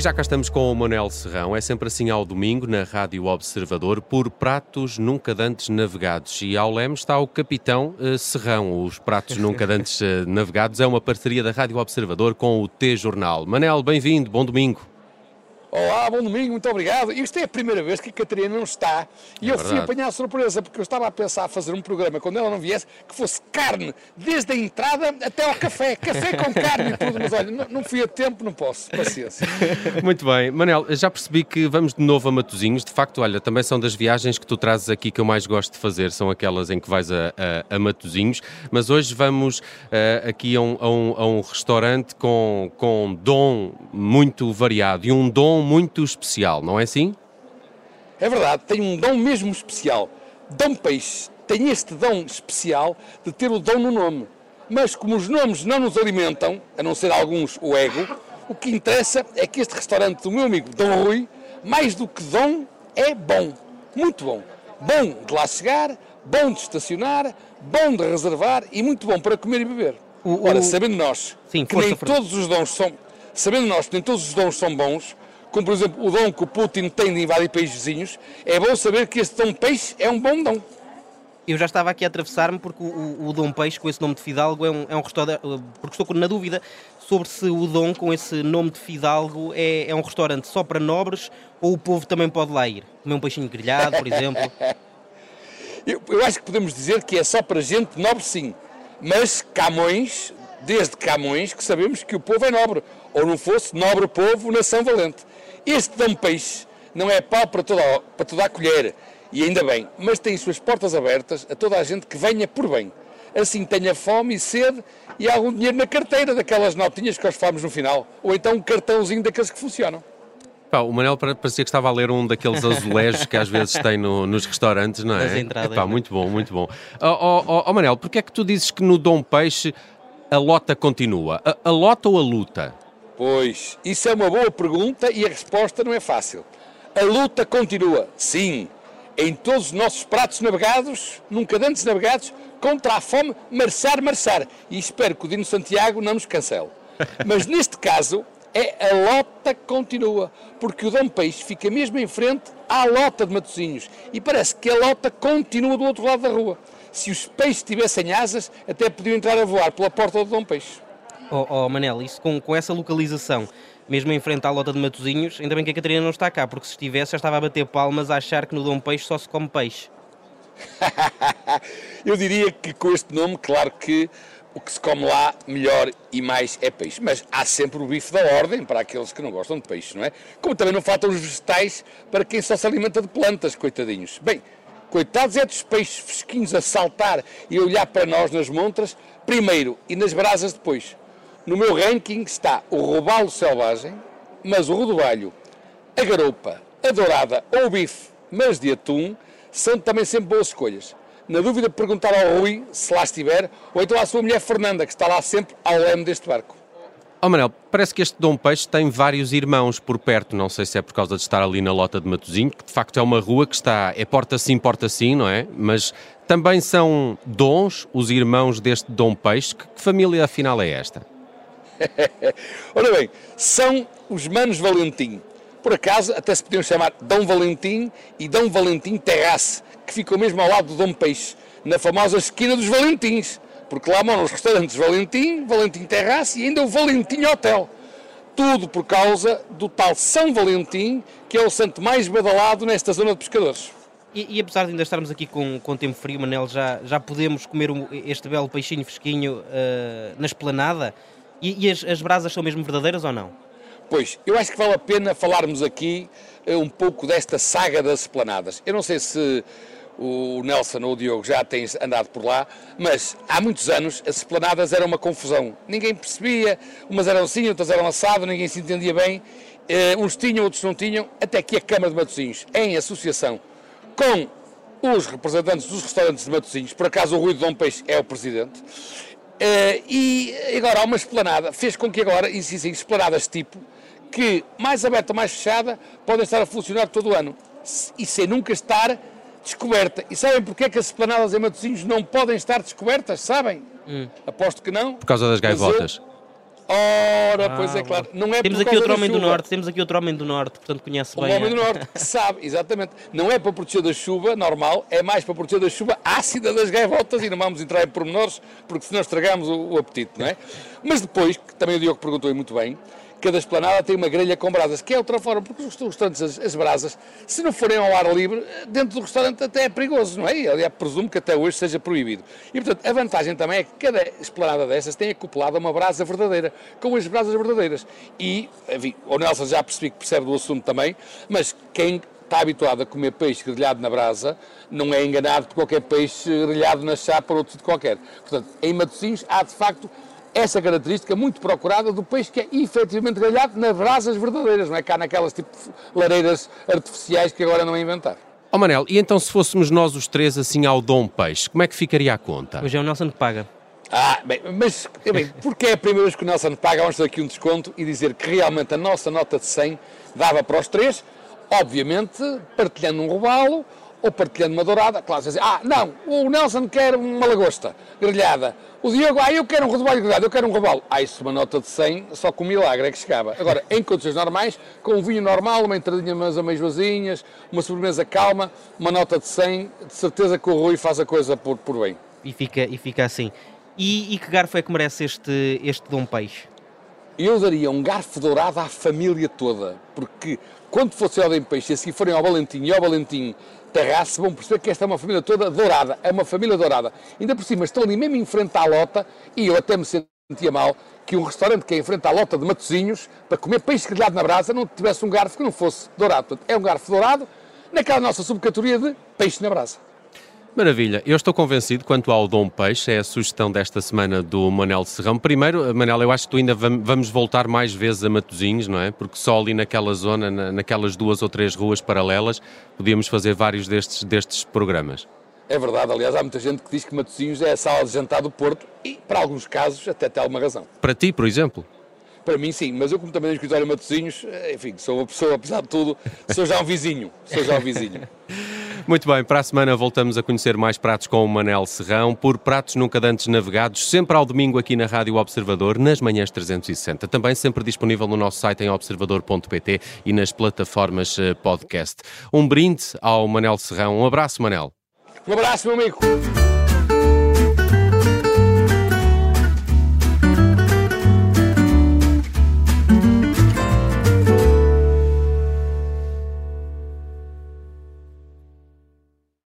E já cá estamos com o Manuel Serrão. É sempre assim ao domingo, na Rádio Observador, por pratos nunca dantes navegados. E ao leme está o Capitão uh, Serrão. Os pratos nunca dantes uh, navegados é uma parceria da Rádio Observador com o T-Jornal. Manel, bem-vindo, bom domingo. Olá, bom domingo, muito obrigado. Isto é a primeira vez que a Catarina não está e é eu fui apanhar a surpresa, porque eu estava a pensar a fazer um programa quando ela não viesse que fosse carne, desde a entrada até ao café. Café com carne e tudo, mas olha, não, não fui a tempo, não posso, paciência. Muito bem. Manel, já percebi que vamos de novo a Matozinhos. De facto, olha, também são das viagens que tu trazes aqui que eu mais gosto de fazer, são aquelas em que vais a, a, a Matozinhos. Mas hoje vamos uh, aqui a um, a, um, a um restaurante com, com dom muito variado e um dom muito especial, não é assim? É verdade, tem um dom mesmo especial. Dom Peixe tem este dom especial de ter o dom no nome. Mas como os nomes não nos alimentam, a não ser alguns o ego, o que interessa é que este restaurante do meu amigo Dom Rui, mais do que dom, é bom. Muito bom. Bom de lá chegar, bom de estacionar, bom de reservar e muito bom para comer e beber. O, Ora, sabendo nós Sim, que nem todos os dons são, sabendo nós que nem todos os dons são bons, como por exemplo o dom que o Putin tem de invadir países vizinhos, é bom saber que este dom peixe é um bom dom. Eu já estava aqui a atravessar-me porque o, o, Dom Peixe, com esse nome de Fidalgo, é um, é um restaurante. Porque estou na dúvida sobre se o Dom, com esse nome de Fidalgo, é, é um restaurante só para nobres ou o povo também pode lá ir. Comer um peixinho grelhado, por exemplo. eu, eu acho que podemos dizer que é só para gente nobre, sim. Mas Camões, desde Camões, que sabemos que o povo é nobre. Ou não fosse nobre povo, nação valente. Este Dom Peixe não é pau para toda, para toda a colher, e ainda bem, mas tem suas portas abertas a toda a gente que venha por bem. Assim tenha fome e sede e algum dinheiro na carteira, daquelas notinhas que nós falamos no final, ou então um cartãozinho daqueles que funcionam. Pá, o Manel parecia que estava a ler um daqueles azulejos que às vezes tem no, nos restaurantes, não é? Entradas, Epá, muito bom, muito bom. Ó oh, oh, oh, Manel, porquê é que tu dizes que no Dom Peixe a lota continua? A, a lota ou a luta? Pois, isso é uma boa pergunta e a resposta não é fácil. A luta continua, sim, em todos os nossos pratos navegados, nunca antes navegados, contra a fome, marçar, marçar. E espero que o Dino Santiago não nos cancele. Mas neste caso, é a lota que continua, porque o Dom Peixe fica mesmo em frente à lota de Matosinhos e parece que a lota continua do outro lado da rua. Se os peixes tivessem asas, até podiam entrar a voar pela porta do Dom Peixe. Oh, oh Manel, isso com, com essa localização, mesmo em frente à lota de Matozinhos, ainda bem que a Catarina não está cá, porque se estivesse já estava a bater palmas a achar que no Dom Peixe só se come peixe. Eu diria que com este nome, claro que o que se come lá melhor e mais é peixe. Mas há sempre o bife da ordem para aqueles que não gostam de peixe, não é? Como também não faltam os vegetais para quem só se alimenta de plantas, coitadinhos. Bem, coitados é dos peixes fresquinhos a saltar e a olhar para nós nas montras, primeiro, e nas brasas depois. No meu ranking está o robalo selvagem, mas o rodovalho, a garopa, a dourada ou o bife, mas de atum, são também sempre boas escolhas. Na dúvida, perguntar ao Rui, se lá estiver, ou então à sua mulher Fernanda, que está lá sempre ao leme deste barco. Oh Manel, parece que este Dom Peixe tem vários irmãos por perto, não sei se é por causa de estar ali na lota de Matozinho, que de facto é uma rua que está, é porta sim, porta sim, não é? Mas também são dons os irmãos deste Dom Peixe, que, que família afinal é esta? Ora bem, são os Manos Valentim. Por acaso, até se podiam chamar Dom Valentim e Dom Valentim Terrace, que ficam mesmo ao lado do Dom Peixe, na famosa esquina dos Valentins, porque lá moram os restaurantes Valentim, Valentim Terrace e ainda o Valentim Hotel. Tudo por causa do tal São Valentim, que é o santo mais badalado nesta zona de pescadores. E, e, apesar de ainda estarmos aqui com, com tempo frio, Manel, já, já podemos comer um, este belo peixinho fresquinho uh, na esplanada? E, e as, as brasas são mesmo verdadeiras ou não? Pois, eu acho que vale a pena falarmos aqui uh, um pouco desta saga das esplanadas. Eu não sei se o Nelson ou o Diogo já têm andado por lá, mas há muitos anos as esplanadas eram uma confusão. Ninguém percebia, umas eram assim, outras eram assado, ninguém se entendia bem. Uh, uns tinham, outros não tinham, até que a Câmara de Matosinhos, em associação com os representantes dos restaurantes de Matosinhos, por acaso o Rui de Dom Peixe é o presidente, e agora há uma esplanada, fez com que agora existem esplanadas tipo que, mais aberta, mais fechada, podem estar a funcionar todo o ano e sem nunca estar descoberta. E sabem porque é que as esplanadas em Matosinhos não podem estar descobertas? Sabem? Hum. Aposto que não. Por causa das gaivotas. Ora, pois é claro. Não é temos aqui outro homem do chuva. norte, temos aqui outro homem do norte, portanto conhece Um bem. homem a- do Norte que sabe, exatamente. Não é para proteger da chuva normal, é mais para proteger da chuva ácida das gaivotas e não vamos entrar em pormenores porque senão estragamos o, o apetite, não é? Mas depois, que também o Diogo perguntou e muito bem, cada esplanada tem uma grelha com brasas, que é outra forma, porque os restaurantes, as, as brasas, se não forem ao ar livre, dentro do restaurante até é perigoso, não é? Aliás, presumo que até hoje seja proibido. E, portanto, a vantagem também é que cada esplanada dessas tem acoplada uma brasa verdadeira, com as brasas verdadeiras. E, enfim, o Nelson já percebi que percebe do assunto também, mas quem está habituado a comer peixe grelhado na brasa, não é enganado por qualquer peixe grelhado na chapa ou outro sítio qualquer. Portanto, em Matosinhos há, de facto, essa característica muito procurada do peixe que é efetivamente grelhado nas brasas verdadeiras, não é cá naquelas tipo lareiras artificiais que agora não é inventar. Ó Manel, e então se fôssemos nós os três assim ao Dom Peixe, como é que ficaria a conta? Hoje é o Nelson que paga. Ah, bem, mas bem, porque é a primeira vez que o Nelson paga, vamos ter aqui um desconto e dizer que realmente a nossa nota de 100 dava para os três, obviamente partilhando um robalo ou partilhando uma dourada. Claro, você diz, ah, não, o Nelson quer uma lagosta grelhada. O Diogo, ah, eu quero um rodobalho grelhado, eu quero um robalo. Ah, isso uma nota de 100, só com um milagre é que chegava. Agora, em condições normais, com um vinho normal, uma entradinha mas a meio vazinhas, uma sobremesa calma, uma nota de 100, de certeza que o Rui faz a coisa por, por bem. E fica, e fica assim. E, e que garfo é que merece este, este Dom Peixe? Eu daria um garfo dourado à família toda, porque quando fosse ao Dem Peixe, e se forem ao Valentim e ao Valentim Terrace, vão perceber que esta é uma família toda dourada, é uma família dourada. Ainda por cima, estão ali mesmo em frente à lota, e eu até me sentia mal que um restaurante que é em frente à lota de Matosinhos, para comer peixe grelhado na brasa, não tivesse um garfo que não fosse dourado. Portanto, é um garfo dourado naquela nossa subcategoria de peixe na brasa. Maravilha, eu estou convencido quanto ao Dom Peixe, é a sugestão desta semana do Manel Serrão. Primeiro, Manel, eu acho que tu ainda vam- vamos voltar mais vezes a Matosinhos, não é? Porque só ali naquela zona, na- naquelas duas ou três ruas paralelas, podíamos fazer vários destes, destes programas. É verdade, aliás, há muita gente que diz que Matosinhos é a sala de jantar do Porto, e para alguns casos até tem alguma razão. Para ti, por exemplo? Para mim, sim, mas eu, como também tenho escritório em Matosinhos, eh, enfim, sou uma pessoa, apesar de tudo, sou já um vizinho. Sou já um vizinho. Muito bem, para a semana voltamos a conhecer mais pratos com o Manel Serrão, por Pratos Nunca Dantes Navegados, sempre ao domingo aqui na Rádio Observador, nas manhãs 360. Também sempre disponível no nosso site em observador.pt e nas plataformas eh, podcast. Um brinde ao Manel Serrão. Um abraço, Manel. Um abraço, meu amigo.